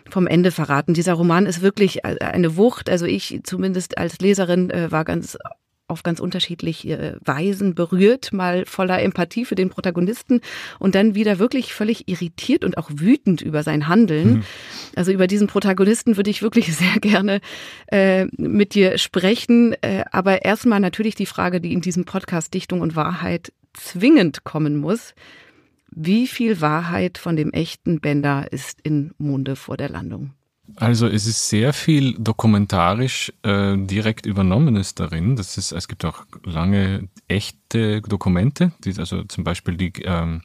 Speaker 2: vom Ende verraten. Dieser Roman ist wirklich eine Wucht. Also ich zumindest als Leserin äh, war ganz auf ganz unterschiedliche Weisen berührt, mal voller Empathie für den Protagonisten und dann wieder wirklich völlig irritiert und auch wütend über sein Handeln. Mhm. Also über diesen Protagonisten würde ich wirklich [LAUGHS] sehr gerne äh, mit dir sprechen. Äh, aber erstmal natürlich die Frage, die in diesem Podcast Dichtung und Wahrheit zwingend kommen muss. Wie viel Wahrheit von dem echten Bender ist in Munde vor der Landung?
Speaker 1: Also es ist sehr viel dokumentarisch äh, direkt übernommenes darin. Das ist, es gibt auch lange echte Dokumente, die, also zum Beispiel die, ähm,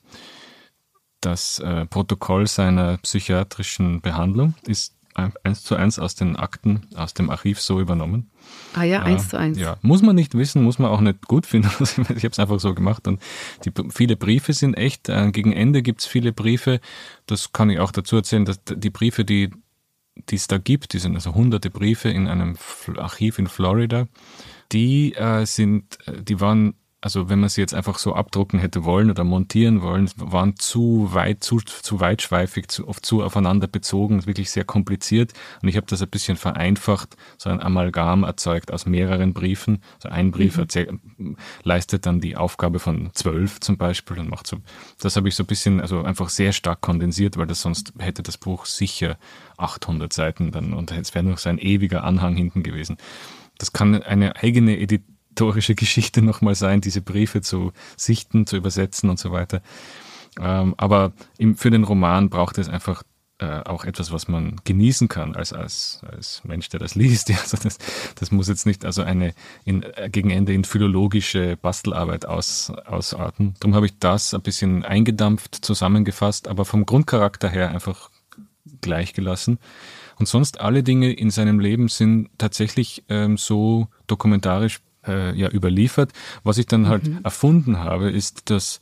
Speaker 1: das äh, Protokoll seiner psychiatrischen Behandlung ist eins zu eins aus den Akten, aus dem Archiv so übernommen.
Speaker 2: Ah ja, eins äh, zu eins.
Speaker 1: Ja, muss man nicht wissen, muss man auch nicht gut finden. [LAUGHS] ich habe es einfach so gemacht. Und die, viele Briefe sind echt. Äh, gegen Ende gibt es viele Briefe. Das kann ich auch dazu erzählen, dass die Briefe, die die es da gibt, die sind also hunderte Briefe in einem Archiv in Florida, die äh, sind, äh, die waren, also wenn man sie jetzt einfach so abdrucken hätte wollen oder montieren wollen, waren zu weit, zu, zu weitschweifig, zu, oft zu aufeinander bezogen, wirklich sehr kompliziert. Und ich habe das ein bisschen vereinfacht, so ein Amalgam erzeugt aus mehreren Briefen. Also ein Brief mhm. leistet dann die Aufgabe von zwölf zum Beispiel und macht so, das habe ich so ein bisschen, also einfach sehr stark kondensiert, weil das sonst hätte das Buch sicher 800 Seiten dann und es wäre noch so ein ewiger Anhang hinten gewesen. Das kann eine eigene editorische Geschichte nochmal sein, diese Briefe zu sichten, zu übersetzen und so weiter. Ähm, aber im, für den Roman braucht es einfach äh, auch etwas, was man genießen kann als, als, als Mensch, der das liest. [LAUGHS] Also das, das muss jetzt nicht also eine in, äh, gegen Ende in philologische Bastelarbeit aus, ausarten. Darum habe ich das ein bisschen eingedampft, zusammengefasst, aber vom Grundcharakter her einfach gleichgelassen. Und sonst alle Dinge in seinem Leben sind tatsächlich ähm, so dokumentarisch äh, ja überliefert. Was ich dann halt mhm. erfunden habe, ist, dass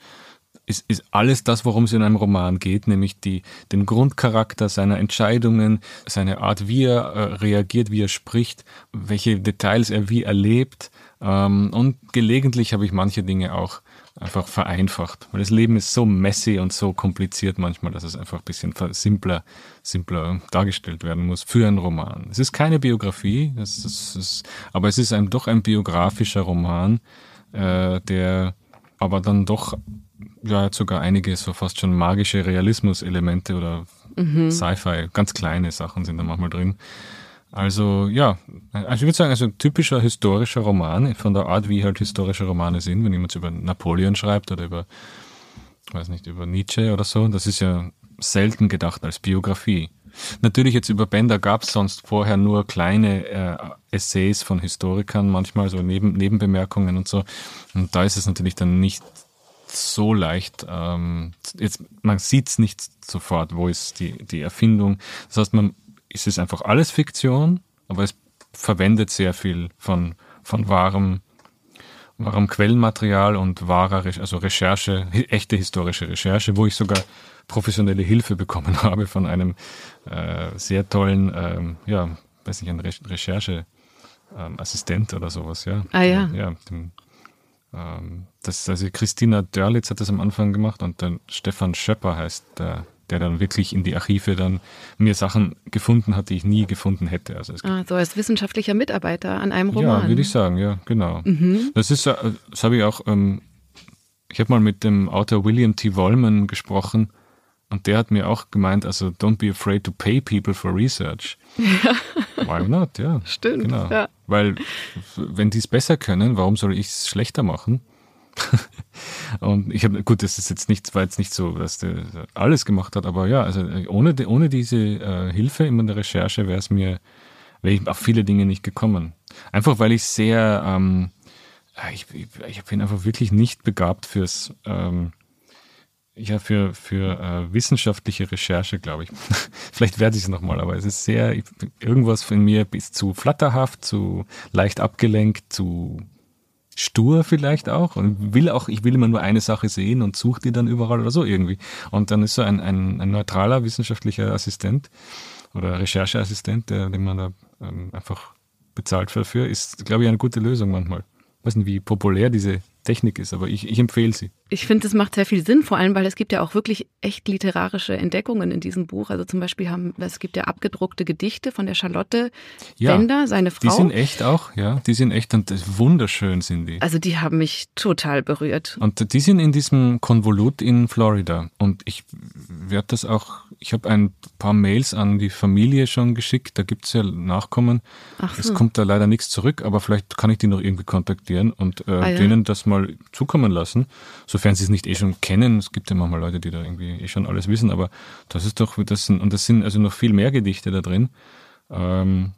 Speaker 1: ist, ist alles das, worum es in einem Roman geht, nämlich die, den Grundcharakter seiner Entscheidungen, seine Art, wie er äh, reagiert, wie er spricht, welche Details er wie erlebt. Ähm, und gelegentlich habe ich manche Dinge auch einfach vereinfacht. Weil das Leben ist so messy und so kompliziert manchmal, dass es einfach ein bisschen simpler, simpler dargestellt werden muss für einen Roman. Es ist keine Biografie, das ist, ist, aber es ist ein, doch ein biografischer Roman, äh, der aber dann doch ja sogar einige so fast schon magische Realismus-Elemente oder mhm. Sci-Fi, ganz kleine Sachen sind da manchmal drin. Also ja, also ich würde sagen, also typischer historischer Roman, von der Art, wie halt historische Romane sind, wenn jemand über Napoleon schreibt oder über, weiß nicht, über Nietzsche oder so, das ist ja selten gedacht als Biografie. Natürlich jetzt über Bender gab es sonst vorher nur kleine äh, Essays von Historikern, manchmal so Neben, Nebenbemerkungen und so. Und da ist es natürlich dann nicht so leicht. Ähm, jetzt, man sieht es nicht sofort, wo ist die, die Erfindung. Das heißt, man ist es einfach alles Fiktion, aber es verwendet sehr viel von, von wahrem, wahrem Quellenmaterial und wahrer, also Recherche, echte historische Recherche, wo ich sogar professionelle Hilfe bekommen [LAUGHS] habe von einem äh, sehr tollen, ähm, ja, weiß nicht, ein Re Rechercheassistent ähm, oder sowas, ja.
Speaker 2: Ah ja.
Speaker 1: Ja, dem, ähm, das, also Christina Dörlitz hat das am Anfang gemacht und dann Stefan Schöpper heißt der der dann wirklich in die Archive dann mir Sachen gefunden hat, die ich nie gefunden hätte.
Speaker 2: Also ah, so als wissenschaftlicher Mitarbeiter an einem Roman.
Speaker 1: Ja, würde ich sagen, ja, genau. Mhm. Das ist, äh, das habe ich auch, ähm, ich habe mal mit dem Autor William T. Wollman gesprochen und der hat mir auch gemeint, also don't be afraid to pay people for research. Ja. Why not, ja. [LAUGHS]
Speaker 2: Stimmt.
Speaker 1: Genau.
Speaker 2: Ja.
Speaker 1: Weil wenn die es besser können, warum soll ich es schlechter machen? [LAUGHS] und ich habe, gut, das ist jetzt nicht, war jetzt nicht so, dass der alles gemacht hat, aber ja, also ohne, ohne diese äh, Hilfe in der Recherche wäre es mir, wäre ich auf viele Dinge nicht gekommen. Einfach weil ich sehr, ähm, ich, ich, ich bin einfach wirklich nicht begabt fürs, ähm, ja, für, für äh, wissenschaftliche Recherche, glaube ich. [LAUGHS] Vielleicht werde ich es nochmal, aber es ist sehr, irgendwas von mir ist zu flatterhaft, zu leicht abgelenkt, zu stur vielleicht auch und will auch, ich will immer nur eine Sache sehen und suche die dann überall oder so irgendwie. Und dann ist so ein, ein, ein neutraler wissenschaftlicher Assistent oder Rechercheassistent, der, den man da ähm, einfach bezahlt dafür, ist, glaube ich, eine gute Lösung manchmal. Ich weiß nicht, wie populär diese Technik ist, aber ich, ich empfehle sie.
Speaker 2: Ich finde, es macht sehr viel Sinn, vor allem, weil es gibt ja auch wirklich echt literarische Entdeckungen in diesem Buch. Also zum Beispiel haben, es gibt ja abgedruckte Gedichte von der Charlotte ja, Bender, seine Frau.
Speaker 1: Die sind echt auch, ja, die sind echt und wunderschön sind die.
Speaker 2: Also die haben mich total berührt.
Speaker 1: Und die sind in diesem Konvolut in Florida und ich werde das auch, ich habe ein paar Mails an die Familie schon geschickt, da gibt es ja Nachkommen. Ach so. Es kommt da leider nichts zurück, aber vielleicht kann ich die noch irgendwie kontaktieren und äh, ah, ja. denen das mal zukommen lassen, sofern sie es nicht eh schon kennen. Es gibt ja manchmal Leute, die da irgendwie eh schon alles wissen, aber das ist doch, das sind, und das sind also noch viel mehr Gedichte da drin. Ähm,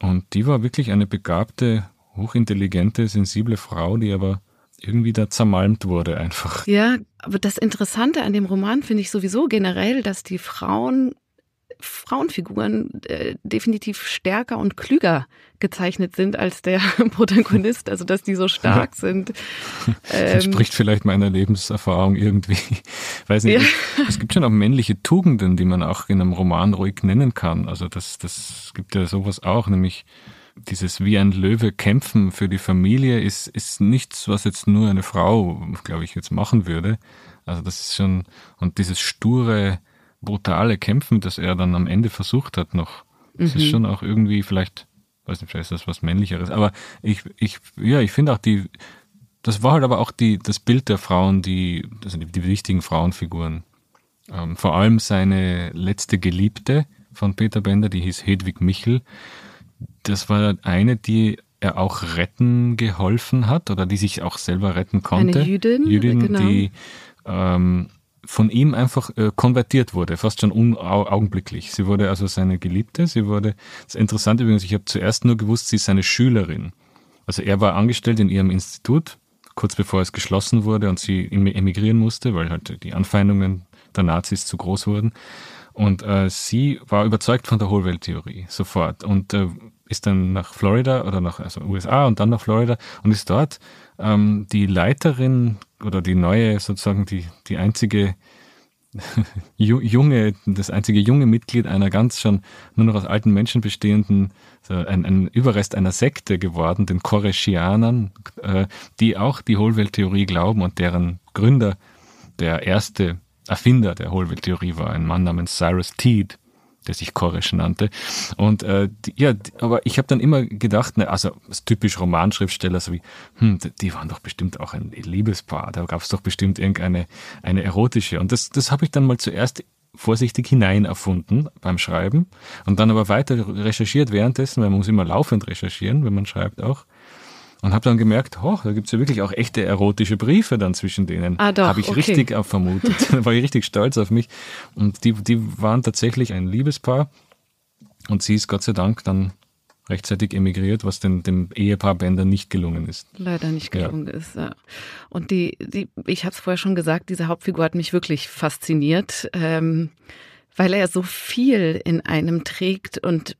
Speaker 1: und die war wirklich eine begabte, hochintelligente, sensible Frau, die aber irgendwie da zermalmt wurde einfach.
Speaker 2: Ja, aber das Interessante an dem Roman finde ich sowieso generell, dass die Frauen Frauenfiguren äh, definitiv stärker und klüger gezeichnet sind als der [LAUGHS] Protagonist, also dass die so stark [LAUGHS] sind.
Speaker 1: Das ähm, spricht vielleicht meiner Lebenserfahrung irgendwie. [LAUGHS] Weiß nicht, ja. es gibt schon auch männliche Tugenden, die man auch in einem Roman ruhig nennen kann. Also das, das gibt ja sowas auch, nämlich dieses wie ein Löwe kämpfen für die Familie ist, ist nichts, was jetzt nur eine Frau, glaube ich, jetzt machen würde. Also das ist schon, und dieses sture, brutale Kämpfen, das er dann am Ende versucht hat noch. Das mhm. ist schon auch irgendwie vielleicht, weiß nicht, vielleicht ist das was Männlicheres, aber ich, ich, ja, ich finde auch die, das war halt aber auch die, das Bild der Frauen, die, also die, die wichtigen Frauenfiguren. Ähm, vor allem seine letzte Geliebte von Peter Bender, die hieß Hedwig Michel. Das war eine, die er auch retten geholfen hat oder die sich auch selber retten konnte.
Speaker 2: Eine Jüdin,
Speaker 1: Jüdin genau. die ähm, von ihm einfach äh, konvertiert wurde, fast schon augenblicklich. Sie wurde also seine Geliebte, sie wurde, das ist interessant übrigens, ich habe zuerst nur gewusst, sie ist seine Schülerin. Also er war angestellt in ihrem Institut, kurz bevor es geschlossen wurde und sie emigrieren musste, weil halt die Anfeindungen der Nazis zu groß wurden. Und äh, sie war überzeugt von der Hohlwelttheorie sofort und äh, ist dann nach Florida oder nach also USA und dann nach Florida und ist dort ähm, die Leiterin oder die neue, sozusagen die, die einzige [LAUGHS] junge, das einzige junge Mitglied einer ganz schon nur noch aus alten Menschen bestehenden, so ein, ein Überrest einer Sekte geworden, den Koreschianern, äh, die auch die Hohlwelttheorie glauben und deren Gründer, der erste Erfinder der Hohlwelttheorie war ein Mann namens Cyrus Teed, der sich Koresh nannte. Und äh, ja, aber ich habe dann immer gedacht, ne, also typisch Romanschriftsteller, so wie, hm, die waren doch bestimmt auch ein Liebespaar, da gab es doch bestimmt irgendeine eine erotische. Und das, das habe ich dann mal zuerst vorsichtig hinein erfunden beim Schreiben und dann aber weiter recherchiert währenddessen, weil man muss immer laufend recherchieren, wenn man schreibt auch. Und habe dann gemerkt, oh, da gibt's ja wirklich auch echte erotische Briefe dann zwischen denen. Ah, doch, Habe ich okay. richtig vermutet. [LAUGHS] da war ich richtig stolz auf mich. Und die, die waren tatsächlich ein Liebespaar. Und sie ist Gott sei Dank dann rechtzeitig emigriert, was dem, dem Ehepaar Bender nicht gelungen ist.
Speaker 2: Leider nicht gelungen ja. ist, ja. Und die, die ich habe es vorher schon gesagt, diese Hauptfigur hat mich wirklich fasziniert, ähm, weil er so viel in einem trägt und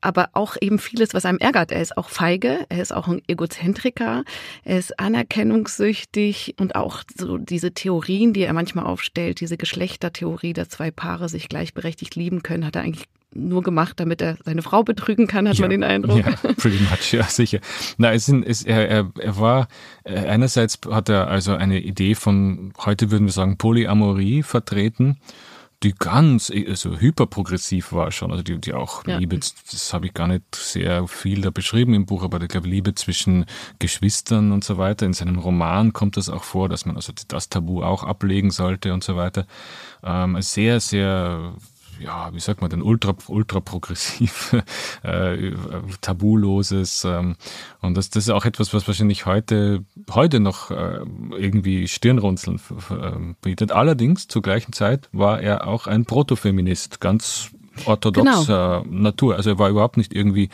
Speaker 2: aber auch eben vieles, was einem ärgert. Er ist auch feige, er ist auch ein Egozentriker, er ist anerkennungssüchtig und auch so diese Theorien, die er manchmal aufstellt, diese Geschlechtertheorie, dass zwei Paare sich gleichberechtigt lieben können, hat er eigentlich nur gemacht, damit er seine Frau betrügen kann, hat ja, man den Eindruck.
Speaker 1: Ja, [LAUGHS] pretty much, ja, sicher. Na, es sind, es, er, er, er war, äh, einerseits hat er also eine Idee von, heute würden wir sagen, Polyamorie vertreten die ganz also hyperprogressiv war schon, also die, die auch ja. Liebe, das habe ich gar nicht sehr viel da beschrieben im Buch, aber ich glaube Liebe zwischen Geschwistern und so weiter. In seinem Roman kommt das auch vor, dass man also das Tabu auch ablegen sollte und so weiter. Ähm, sehr, sehr ja, wie sagt man denn, ultra, ultra progressiv, [LAUGHS] äh, tabuloses. Ähm, und das, das ist auch etwas, was wahrscheinlich heute, heute noch äh, irgendwie Stirnrunzeln äh, bietet. Allerdings, zur gleichen Zeit war er auch ein Protofeminist, ganz orthodoxer genau. Natur. Also er war überhaupt nicht irgendwie,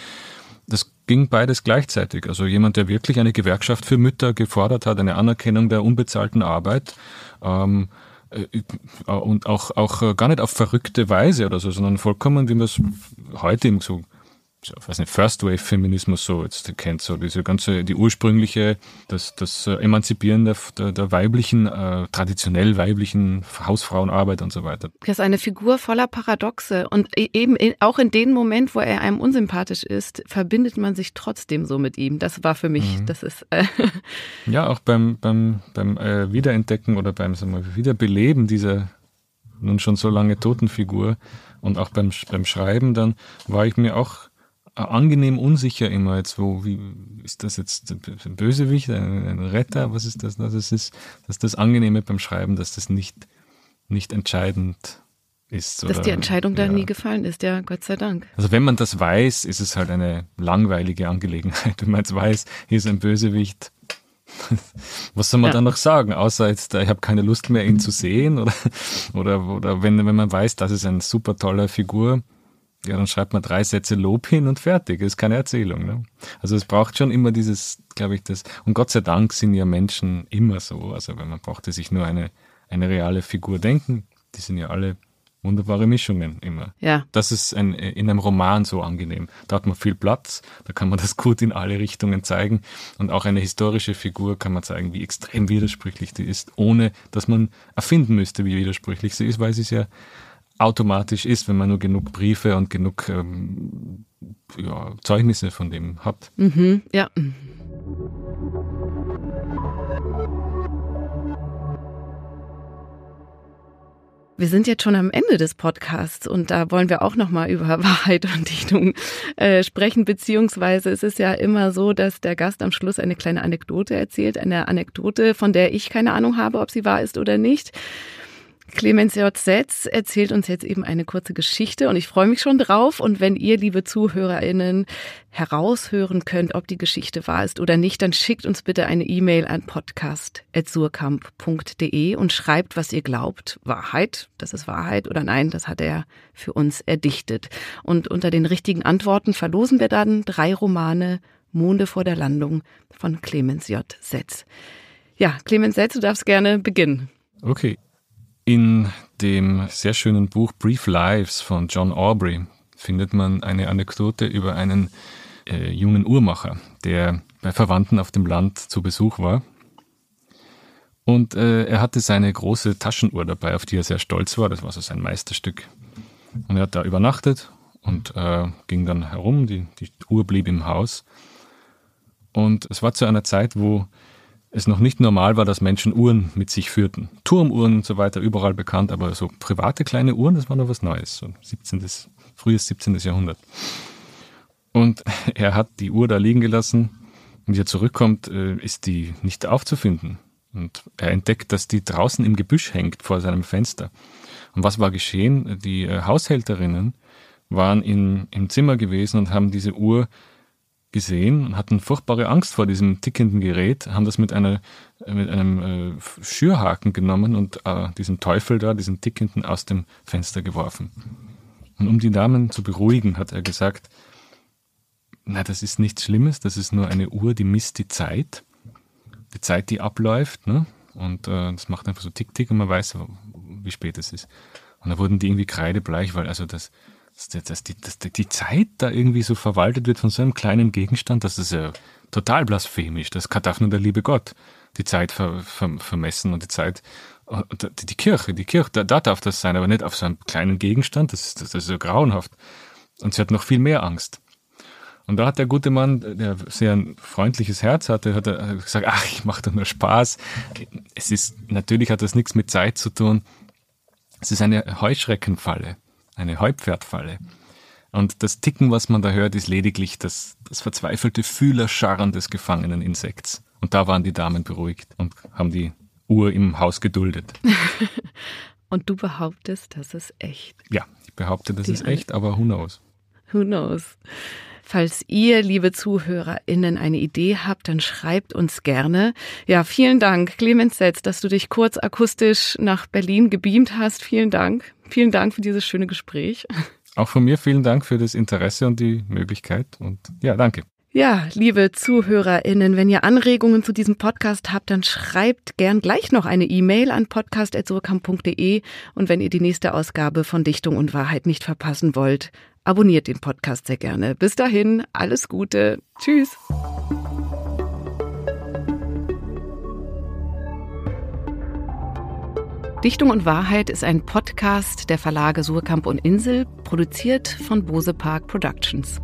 Speaker 1: das ging beides gleichzeitig. Also jemand, der wirklich eine Gewerkschaft für Mütter gefordert hat, eine Anerkennung der unbezahlten Arbeit. Ähm, äh, und auch, auch äh, gar nicht auf verrückte Weise oder so, sondern vollkommen, wie man es heute eben so weiß nicht, First Wave Feminismus so jetzt kennt, so diese ganze, die ursprüngliche, das, das äh, Emanzipieren der, der, der weiblichen, äh, traditionell weiblichen Hausfrauenarbeit und so weiter.
Speaker 2: Das ist eine Figur voller Paradoxe und e-, eben in, auch in dem Moment, wo er einem unsympathisch ist, verbindet man sich trotzdem so mit ihm. Das war für mich, mhm. das ist. Äh [LAUGHS]
Speaker 1: ja, auch beim, beim, beim äh, Wiederentdecken oder beim sagen wir, Wiederbeleben dieser nun schon so lange toten Figur und auch beim, beim Schreiben dann war ich mir auch angenehm unsicher immer jetzt, wo, wie, ist das jetzt ein Bösewicht, ein, ein Retter, was ist das? Das ist, das ist das Angenehme beim Schreiben, dass das nicht, nicht entscheidend ist.
Speaker 2: Dass oder, die Entscheidung ja. da nie gefallen ist, ja, Gott sei Dank.
Speaker 1: Also wenn man das weiß, ist es halt eine langweilige Angelegenheit. [LAUGHS] Wenn man jetzt weiß, hier ist ein Bösewicht, [LAUGHS] was soll man ja. da noch sagen? Außer jetzt, ich habe keine Lust mehr, ihn zu sehen oder, [LAUGHS] oder, oder wenn, wenn man weiß, das ist eine super tolle Figur, ja, dann schreibt man drei Sätze Lob hin und fertig. Das ist keine Erzählung. Ne? Also es braucht schon immer dieses, glaube ich, das. Und Gott sei Dank sind ja Menschen immer so. Also wenn man brauchte sich nur eine, eine reale Figur denken, die sind ja alle wunderbare Mischungen immer.
Speaker 2: Ja.
Speaker 1: Das ist ein, in einem Roman so angenehm. Da hat man viel Platz, da kann man das [LAUGHS] gut in alle Richtungen zeigen. Und auch eine historische Figur kann man zeigen, wie extrem widersprüchlich die ist, ohne dass man erfinden müsste, wie widersprüchlich sie ist, weil sie es ja automatisch ist, wenn man nur genug Briefe und genug ähm, ja, Zeugnisse von dem hat.
Speaker 2: Mhm, ja. Wir sind jetzt schon am Ende des Podcasts und da wollen wir auch nochmal über [LAUGHS] Wahrheit und Dichtung äh, sprechen, beziehungsweise es ist ja immer so, dass der Gast am Schluss eine kleine Anekdote erzählt, eine Anekdote, von der ich keine Ahnung habe, ob sie wahr ist oder nicht. Clemens J. Setz erzählt uns jetzt eben eine kurze Geschichte und ich freue mich schon drauf. Und wenn ihr, liebe ZuhörerInnen, heraushören könnt, ob die Geschichte wahr ist oder nicht, dann schickt uns bitte eine E-Mail an podcast.surkamp.de und schreibt, was ihr glaubt. Wahrheit, das ist Wahrheit oder nein, das hat er für uns erdichtet. Und unter den richtigen Antworten verlosen wir dann drei Romane Monde vor der Landung von Clemens J. Setz. Ja, Clemens Setz, du darfst gerne beginnen.
Speaker 1: Okay, in dem sehr schönen Buch Brief Lives von John Aubrey findet man eine Anekdote über einen äh, jungen Uhrmacher, der bei Verwandten auf dem Land zu Besuch war. Und äh, er hatte seine große Taschenuhr dabei, auf die er sehr stolz war. Das war so sein Meisterstück. Und er hat da übernachtet und äh, ging dann herum. Die, die Uhr blieb im Haus. Und es war zu einer Zeit, wo es noch nicht normal war, dass Menschen Uhren mit sich führten. Turmuhren und so weiter, überall bekannt, aber so private kleine Uhren, das war noch was Neues, so 17. frühes 17. Jahrhundert. Und [LAUGHS] er hat die Uhr da liegen gelassen und wie er zurückkommt, äh, ist die nicht aufzufinden. Und er entdeckt, dass die draußen im Gebüsch hängt vor seinem Fenster. Und was war geschehen? Die äh, Haushälterinnen waren in, im Zimmer gewesen und haben diese Uhr gesehen und hatten furchtbare Angst vor diesem tickenden Gerät, haben das mit, einer, mit einem äh, Schürhaken genommen und äh, diesen Teufel da, diesen tickenden, aus dem Fenster geworfen. Und um die Damen zu beruhigen, hat er gesagt, na, das ist nichts Schlimmes, das ist nur eine Uhr, die misst die Zeit, die Zeit, die abläuft, ne? Und äh, das macht einfach so tick-tick und man weiß, wie spät es ist. Und da wurden die irgendwie kreidebleich, weil also das, dass, dass, die, dass die Zeit da irgendwie so verwaltet wird von so einem kleinen Gegenstand, das ist ja total blasphemisch. Das darf nur der liebe Gott die Zeit ver, ver, vermessen und die Zeit, die, die Kirche, die Kirche, da, da, darf das sein, aber nicht auf so einem kleinen Gegenstand, das ist, das ist so grauenhaft. Und sie hat noch viel mehr Angst. Und da hat der gute Mann, der sehr ein freundliches Herz hatte, hat gesagt, ach, ich mache doch nur Spaß. Es ist, natürlich hat das nichts mit Zeit zu tun. Es ist eine Heuschreckenfalle eine Heupferdfalle. Und das Ticken, was man da hört, ist lediglich das, das verzweifelte Fühlerscharren des gefangenen Insekts. Und da waren die Damen beruhigt und haben die Uhr im Haus geduldet. [LAUGHS]
Speaker 2: und du behauptest, das ist echt.
Speaker 1: Ja, ich behaupte, das die ist echt, aber who knows?
Speaker 2: Who knows? Falls ihr, liebe ZuhörerInnen, eine Idee habt, dann schreibt uns gerne. Ja, vielen Dank, Clemens Setz, dass du dich kurz akustisch nach Berlin gebeamt hast. Vielen Dank. Vielen Dank für dieses schöne Gespräch.
Speaker 1: Auch von mir vielen Dank für das Interesse und die Möglichkeit. Und ja, danke.
Speaker 2: Ja, liebe ZuhörerInnen, wenn ihr Anregungen zu diesem Podcast habt, dann schreibt gern gleich noch eine E-Mail an podcast.surkamp.de und wenn ihr die nächste Ausgabe von Dichtung und Wahrheit nicht verpassen wollt, Abonniert den Podcast sehr gerne. Bis dahin, alles Gute. Tschüss. Dichtung und Wahrheit ist ein Podcast der Verlage Surkamp und Insel, produziert von Bose Park Productions.